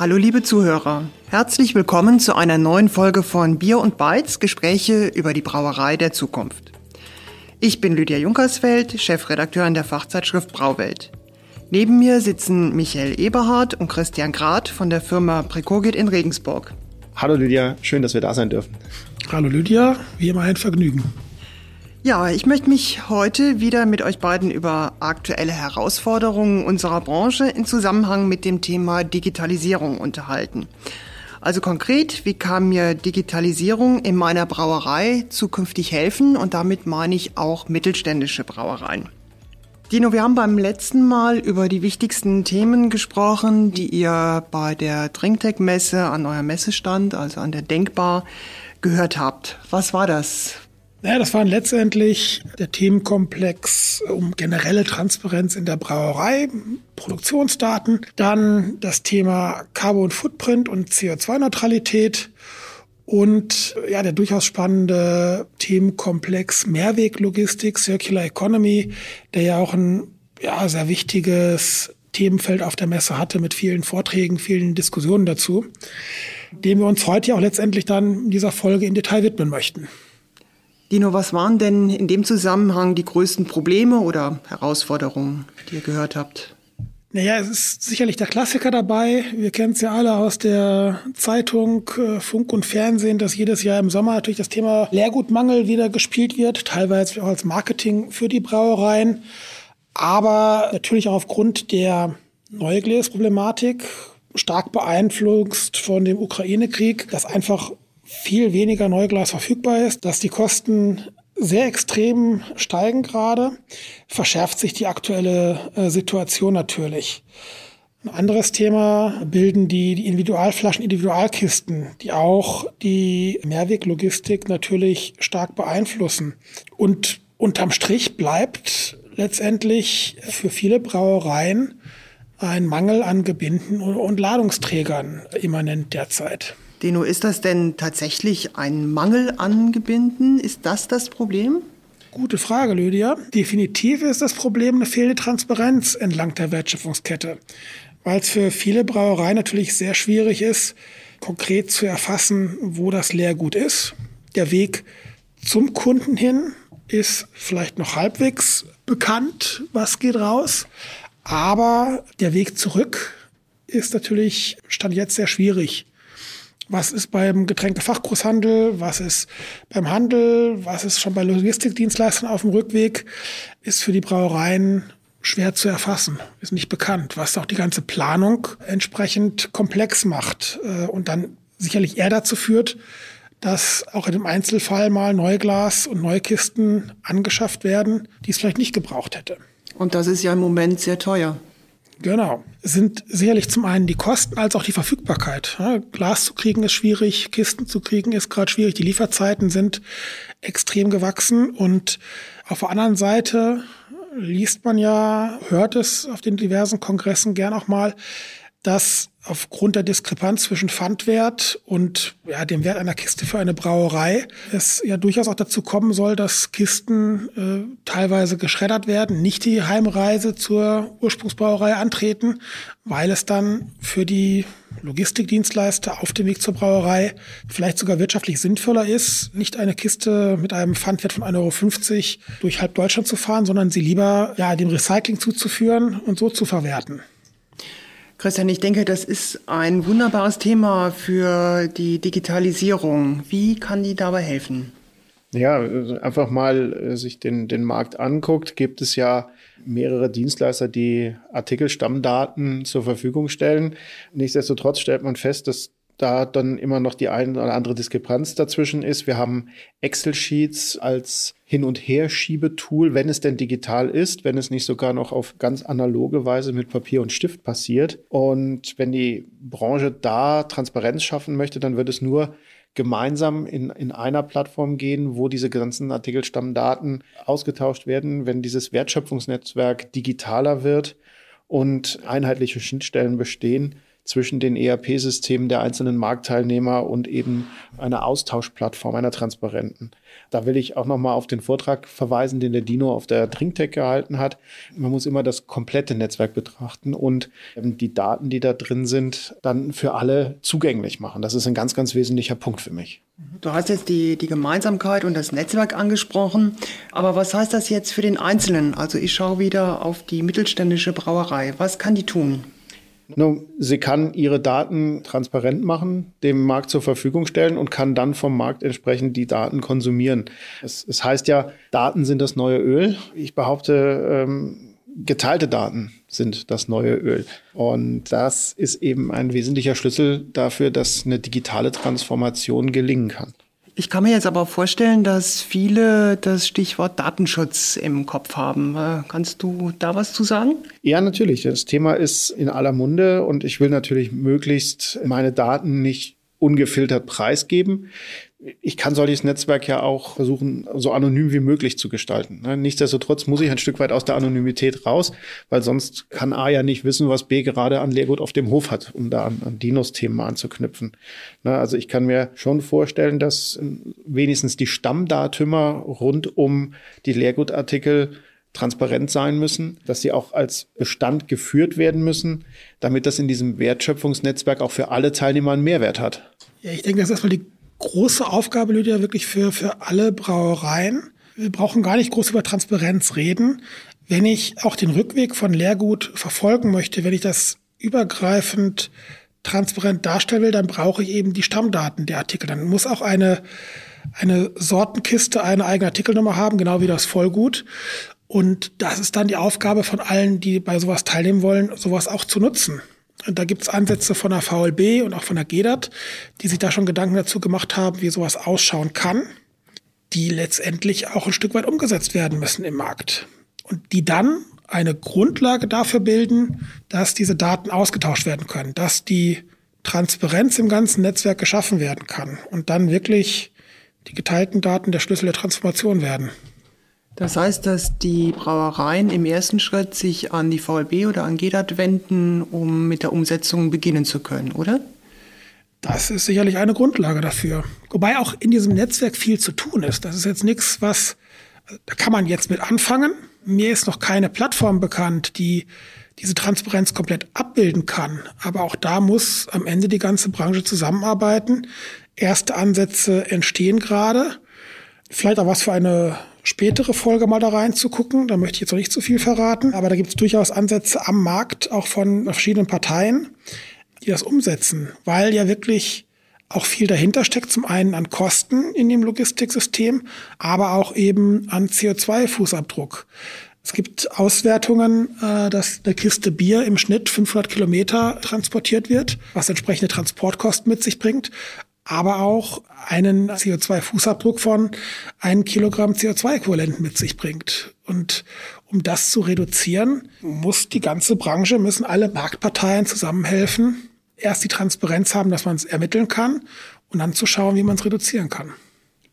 Hallo liebe Zuhörer, herzlich willkommen zu einer neuen Folge von Bier und Beiz, Gespräche über die Brauerei der Zukunft. Ich bin Lydia Junkersfeld, Chefredakteurin der Fachzeitschrift Brauwelt. Neben mir sitzen Michael Eberhardt und Christian Grad von der Firma Precogit in Regensburg. Hallo Lydia, schön, dass wir da sein dürfen. Hallo Lydia, wie immer ein Vergnügen. Ja, ich möchte mich heute wieder mit euch beiden über aktuelle Herausforderungen unserer Branche in Zusammenhang mit dem Thema Digitalisierung unterhalten. Also konkret, wie kann mir Digitalisierung in meiner Brauerei zukünftig helfen? Und damit meine ich auch mittelständische Brauereien. Dino, wir haben beim letzten Mal über die wichtigsten Themen gesprochen, die ihr bei der Drinktech-Messe an eurem Messestand, also an der Denkbar, gehört habt. Was war das? Naja, das waren letztendlich der Themenkomplex um generelle Transparenz in der Brauerei, Produktionsdaten, dann das Thema Carbon Footprint und CO2-Neutralität und ja, der durchaus spannende Themenkomplex Mehrweglogistik, Circular Economy, der ja auch ein ja, sehr wichtiges Themenfeld auf der Messe hatte mit vielen Vorträgen, vielen Diskussionen dazu, dem wir uns heute ja auch letztendlich dann in dieser Folge in Detail widmen möchten. Dino, was waren denn in dem Zusammenhang die größten Probleme oder Herausforderungen, die ihr gehört habt? Naja, es ist sicherlich der Klassiker dabei. Wir kennen es ja alle aus der Zeitung, äh, Funk und Fernsehen, dass jedes Jahr im Sommer natürlich das Thema Leergutmangel wieder gespielt wird, teilweise auch als Marketing für die Brauereien. Aber natürlich auch aufgrund der Neugläsproblematik, stark beeinflusst von dem Ukraine-Krieg, dass einfach viel weniger Neuglas verfügbar ist, dass die Kosten sehr extrem steigen gerade, verschärft sich die aktuelle äh, Situation natürlich. Ein anderes Thema bilden die, die Individualflaschen, Individualkisten, die auch die Mehrweglogistik natürlich stark beeinflussen. Und unterm Strich bleibt letztendlich für viele Brauereien ein Mangel an Gebinden und Ladungsträgern immanent derzeit. Deno, ist das denn tatsächlich ein Mangel an Gebinden? Ist das das Problem? Gute Frage, Lydia. Definitiv ist das Problem eine fehlende Transparenz entlang der Wertschöpfungskette, weil es für viele Brauereien natürlich sehr schwierig ist, konkret zu erfassen, wo das Leergut ist. Der Weg zum Kunden hin ist vielleicht noch halbwegs bekannt, was geht raus, aber der Weg zurück ist natürlich stand jetzt sehr schwierig was ist beim Getränkefachgroßhandel, was ist beim Handel, was ist schon bei Logistikdienstleistern auf dem Rückweg, ist für die Brauereien schwer zu erfassen, ist nicht bekannt, was auch die ganze Planung entsprechend komplex macht äh, und dann sicherlich eher dazu führt, dass auch in dem Einzelfall mal Neuglas und Neukisten angeschafft werden, die es vielleicht nicht gebraucht hätte. Und das ist ja im Moment sehr teuer. Genau. Es sind sicherlich zum einen die Kosten als auch die Verfügbarkeit. Glas zu kriegen ist schwierig, Kisten zu kriegen ist gerade schwierig, die Lieferzeiten sind extrem gewachsen und auf der anderen Seite liest man ja, hört es auf den diversen Kongressen gern auch mal, dass aufgrund der Diskrepanz zwischen Pfandwert und ja, dem Wert einer Kiste für eine Brauerei es ja durchaus auch dazu kommen soll, dass Kisten äh, teilweise geschreddert werden, nicht die Heimreise zur Ursprungsbrauerei antreten, weil es dann für die Logistikdienstleister auf dem Weg zur Brauerei vielleicht sogar wirtschaftlich sinnvoller ist, nicht eine Kiste mit einem Pfandwert von 1,50 Euro durch halb Deutschland zu fahren, sondern sie lieber ja, dem Recycling zuzuführen und so zu verwerten. Christian, ich denke, das ist ein wunderbares Thema für die Digitalisierung. Wie kann die dabei helfen? Ja, einfach mal äh, sich den, den Markt anguckt, gibt es ja mehrere Dienstleister, die Artikelstammdaten zur Verfügung stellen. Nichtsdestotrotz stellt man fest, dass da dann immer noch die eine oder andere Diskrepanz dazwischen ist. Wir haben Excel-Sheets als Hin- und Her-Schiebetool, wenn es denn digital ist, wenn es nicht sogar noch auf ganz analoge Weise mit Papier und Stift passiert. Und wenn die Branche da Transparenz schaffen möchte, dann wird es nur gemeinsam in, in einer Plattform gehen, wo diese ganzen Artikelstammdaten ausgetauscht werden, wenn dieses Wertschöpfungsnetzwerk digitaler wird und einheitliche Schnittstellen bestehen, zwischen den ERP-Systemen der einzelnen Marktteilnehmer und eben einer Austauschplattform, einer transparenten. Da will ich auch nochmal auf den Vortrag verweisen, den der Dino auf der Trinktech gehalten hat. Man muss immer das komplette Netzwerk betrachten und ähm, die Daten, die da drin sind, dann für alle zugänglich machen. Das ist ein ganz, ganz wesentlicher Punkt für mich. Du hast jetzt die, die Gemeinsamkeit und das Netzwerk angesprochen. Aber was heißt das jetzt für den Einzelnen? Also ich schaue wieder auf die mittelständische Brauerei. Was kann die tun? Nun, sie kann ihre Daten transparent machen, dem Markt zur Verfügung stellen und kann dann vom Markt entsprechend die Daten konsumieren. Es, es heißt ja, Daten sind das neue Öl. Ich behaupte, ähm, geteilte Daten sind das neue Öl. Und das ist eben ein wesentlicher Schlüssel dafür, dass eine digitale Transformation gelingen kann. Ich kann mir jetzt aber vorstellen, dass viele das Stichwort Datenschutz im Kopf haben. Äh, kannst du da was zu sagen? Ja, natürlich. Das Thema ist in aller Munde und ich will natürlich möglichst meine Daten nicht ungefiltert preisgeben ich kann solches Netzwerk ja auch versuchen, so anonym wie möglich zu gestalten. Ne? Nichtsdestotrotz muss ich ein Stück weit aus der Anonymität raus, weil sonst kann A ja nicht wissen, was B gerade an Leergut auf dem Hof hat, um da an, an Dinos-Themen anzuknüpfen. Ne? Also ich kann mir schon vorstellen, dass wenigstens die Stammdatümer rund um die Leergutartikel transparent sein müssen, dass sie auch als Bestand geführt werden müssen, damit das in diesem Wertschöpfungsnetzwerk auch für alle Teilnehmer einen Mehrwert hat. Ja, ich denke, das ist erstmal die große Aufgabe, Lydia, wirklich für, für alle Brauereien. Wir brauchen gar nicht groß über Transparenz reden. Wenn ich auch den Rückweg von Leergut verfolgen möchte, wenn ich das übergreifend transparent darstellen will, dann brauche ich eben die Stammdaten der Artikel. Dann muss auch eine, eine Sortenkiste eine eigene Artikelnummer haben, genau wie das Vollgut. Und das ist dann die Aufgabe von allen, die bei sowas teilnehmen wollen, sowas auch zu nutzen. Da gibt es Ansätze von der VLB und auch von der GEDAT, die sich da schon Gedanken dazu gemacht haben, wie sowas ausschauen kann, die letztendlich auch ein Stück weit umgesetzt werden müssen im Markt. Und die dann eine Grundlage dafür bilden, dass diese Daten ausgetauscht werden können, dass die Transparenz im ganzen Netzwerk geschaffen werden kann und dann wirklich die geteilten Daten der Schlüssel der Transformation werden. Das heißt, dass die Brauereien im ersten Schritt sich an die VLB oder an GEDAT wenden, um mit der Umsetzung beginnen zu können, oder? Das ist sicherlich eine Grundlage dafür. Wobei auch in diesem Netzwerk viel zu tun ist. Das ist jetzt nichts, was, da kann man jetzt mit anfangen. Mir ist noch keine Plattform bekannt, die diese Transparenz komplett abbilden kann. Aber auch da muss am Ende die ganze Branche zusammenarbeiten. Erste Ansätze entstehen gerade. Vielleicht auch was für eine spätere Folge mal da reinzugucken. Da möchte ich jetzt noch nicht zu viel verraten. Aber da gibt es durchaus Ansätze am Markt, auch von verschiedenen Parteien, die das umsetzen, weil ja wirklich auch viel dahinter steckt. Zum einen an Kosten in dem Logistiksystem, aber auch eben an CO2-Fußabdruck. Es gibt Auswertungen, äh, dass eine Kiste Bier im Schnitt 500 Kilometer transportiert wird, was entsprechende Transportkosten mit sich bringt aber auch einen CO2-Fußabdruck von einem Kilogramm CO2-Äquivalent mit sich bringt. Und um das zu reduzieren, muss die ganze Branche, müssen alle Marktparteien zusammenhelfen, erst die Transparenz haben, dass man es ermitteln kann und dann zu schauen, wie man es reduzieren kann.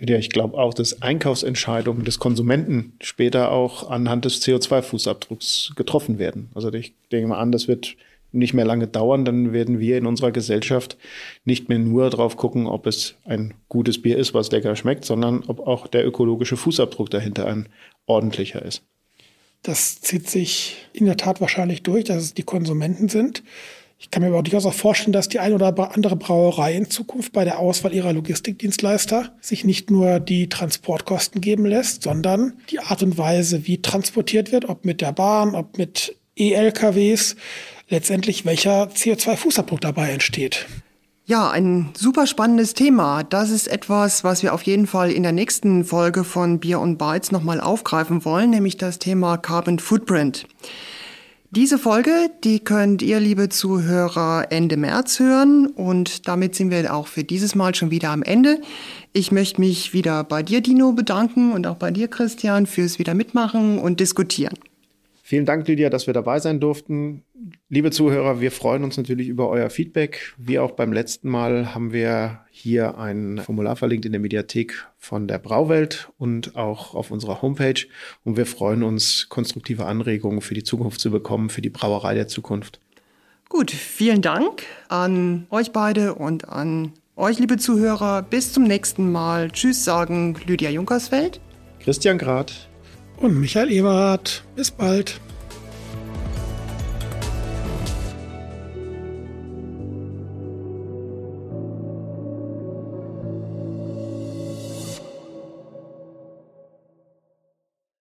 Ja, ich glaube auch, dass Einkaufsentscheidungen des Konsumenten später auch anhand des CO2-Fußabdrucks getroffen werden. Also ich denke mal an, das wird nicht mehr lange dauern, dann werden wir in unserer Gesellschaft nicht mehr nur drauf gucken, ob es ein gutes Bier ist, was lecker schmeckt, sondern ob auch der ökologische Fußabdruck dahinter ein ordentlicher ist. Das zieht sich in der Tat wahrscheinlich durch, dass es die Konsumenten sind. Ich kann mir aber durchaus auch vorstellen, dass die eine oder andere Brauerei in Zukunft bei der Auswahl ihrer Logistikdienstleister sich nicht nur die Transportkosten geben lässt, sondern die Art und Weise, wie transportiert wird, ob mit der Bahn, ob mit E-LKWs, letztendlich welcher CO2-Fußabdruck dabei entsteht. Ja, ein super spannendes Thema. Das ist etwas, was wir auf jeden Fall in der nächsten Folge von Bier und Bytes nochmal aufgreifen wollen, nämlich das Thema Carbon Footprint. Diese Folge, die könnt ihr, liebe Zuhörer, Ende März hören und damit sind wir auch für dieses Mal schon wieder am Ende. Ich möchte mich wieder bei dir, Dino, bedanken und auch bei dir, Christian, fürs wieder mitmachen und diskutieren. Vielen Dank, Lydia, dass wir dabei sein durften. Liebe Zuhörer, wir freuen uns natürlich über euer Feedback. Wie auch beim letzten Mal haben wir hier ein Formular verlinkt in der Mediathek von der Brauwelt und auch auf unserer Homepage. Und wir freuen uns, konstruktive Anregungen für die Zukunft zu bekommen, für die Brauerei der Zukunft. Gut, vielen Dank an euch beide und an euch, liebe Zuhörer. Bis zum nächsten Mal. Tschüss, sagen Lydia Junkersfeld. Christian Grad. Und Michael Eberhardt. Bis bald.